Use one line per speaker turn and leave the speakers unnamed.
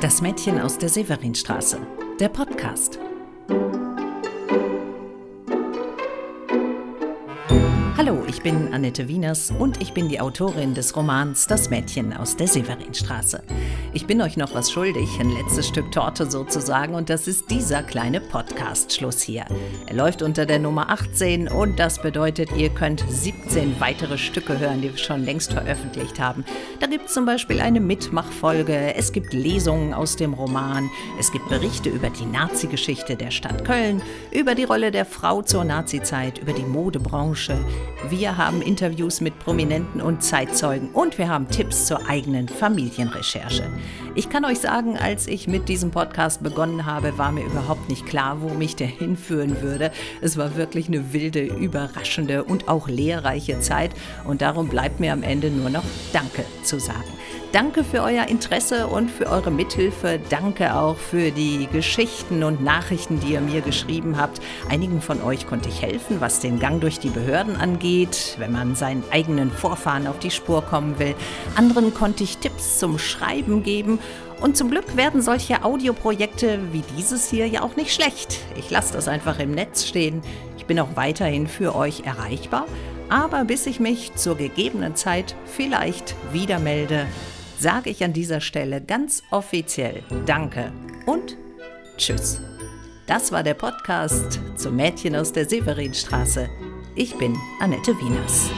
Das Mädchen aus der Severinstraße, der Podcast. Hallo, ich bin Annette Wieners und ich bin die Autorin des Romans Das Mädchen aus der Severinstraße. Ich bin euch noch was schuldig, ein letztes Stück Torte sozusagen, und das ist dieser kleine Podcast-Schluss hier. Er läuft unter der Nummer 18 und das bedeutet, ihr könnt 17 weitere Stücke hören, die wir schon längst veröffentlicht haben. Da gibt es zum Beispiel eine Mitmachfolge, es gibt Lesungen aus dem Roman, es gibt Berichte über die Nazi-Geschichte der Stadt Köln, über die Rolle der Frau zur Nazizeit, über die Modebranche, wir haben Interviews mit Prominenten und Zeitzeugen und wir haben Tipps zur eigenen Familienrecherche. Ich kann euch sagen, als ich mit diesem Podcast begonnen habe, war mir überhaupt nicht klar, wo mich der hinführen würde. Es war wirklich eine wilde, überraschende und auch lehrreiche Zeit und darum bleibt mir am Ende nur noch Danke zu sagen. Danke für euer Interesse und für eure Mithilfe. Danke auch für die Geschichten und Nachrichten, die ihr mir geschrieben habt. Einigen von euch konnte ich helfen, was den Gang durch die Behörden angeht, wenn man seinen eigenen Vorfahren auf die Spur kommen will. Anderen konnte ich Tipps zum Schreiben geben. Und zum Glück werden solche Audioprojekte wie dieses hier ja auch nicht schlecht. Ich lasse das einfach im Netz stehen. Ich bin auch weiterhin für euch erreichbar. Aber bis ich mich zur gegebenen Zeit vielleicht wieder melde, sage ich an dieser Stelle ganz offiziell Danke und Tschüss. Das war der Podcast zum Mädchen aus der Severinstraße. Ich bin Annette Wieners.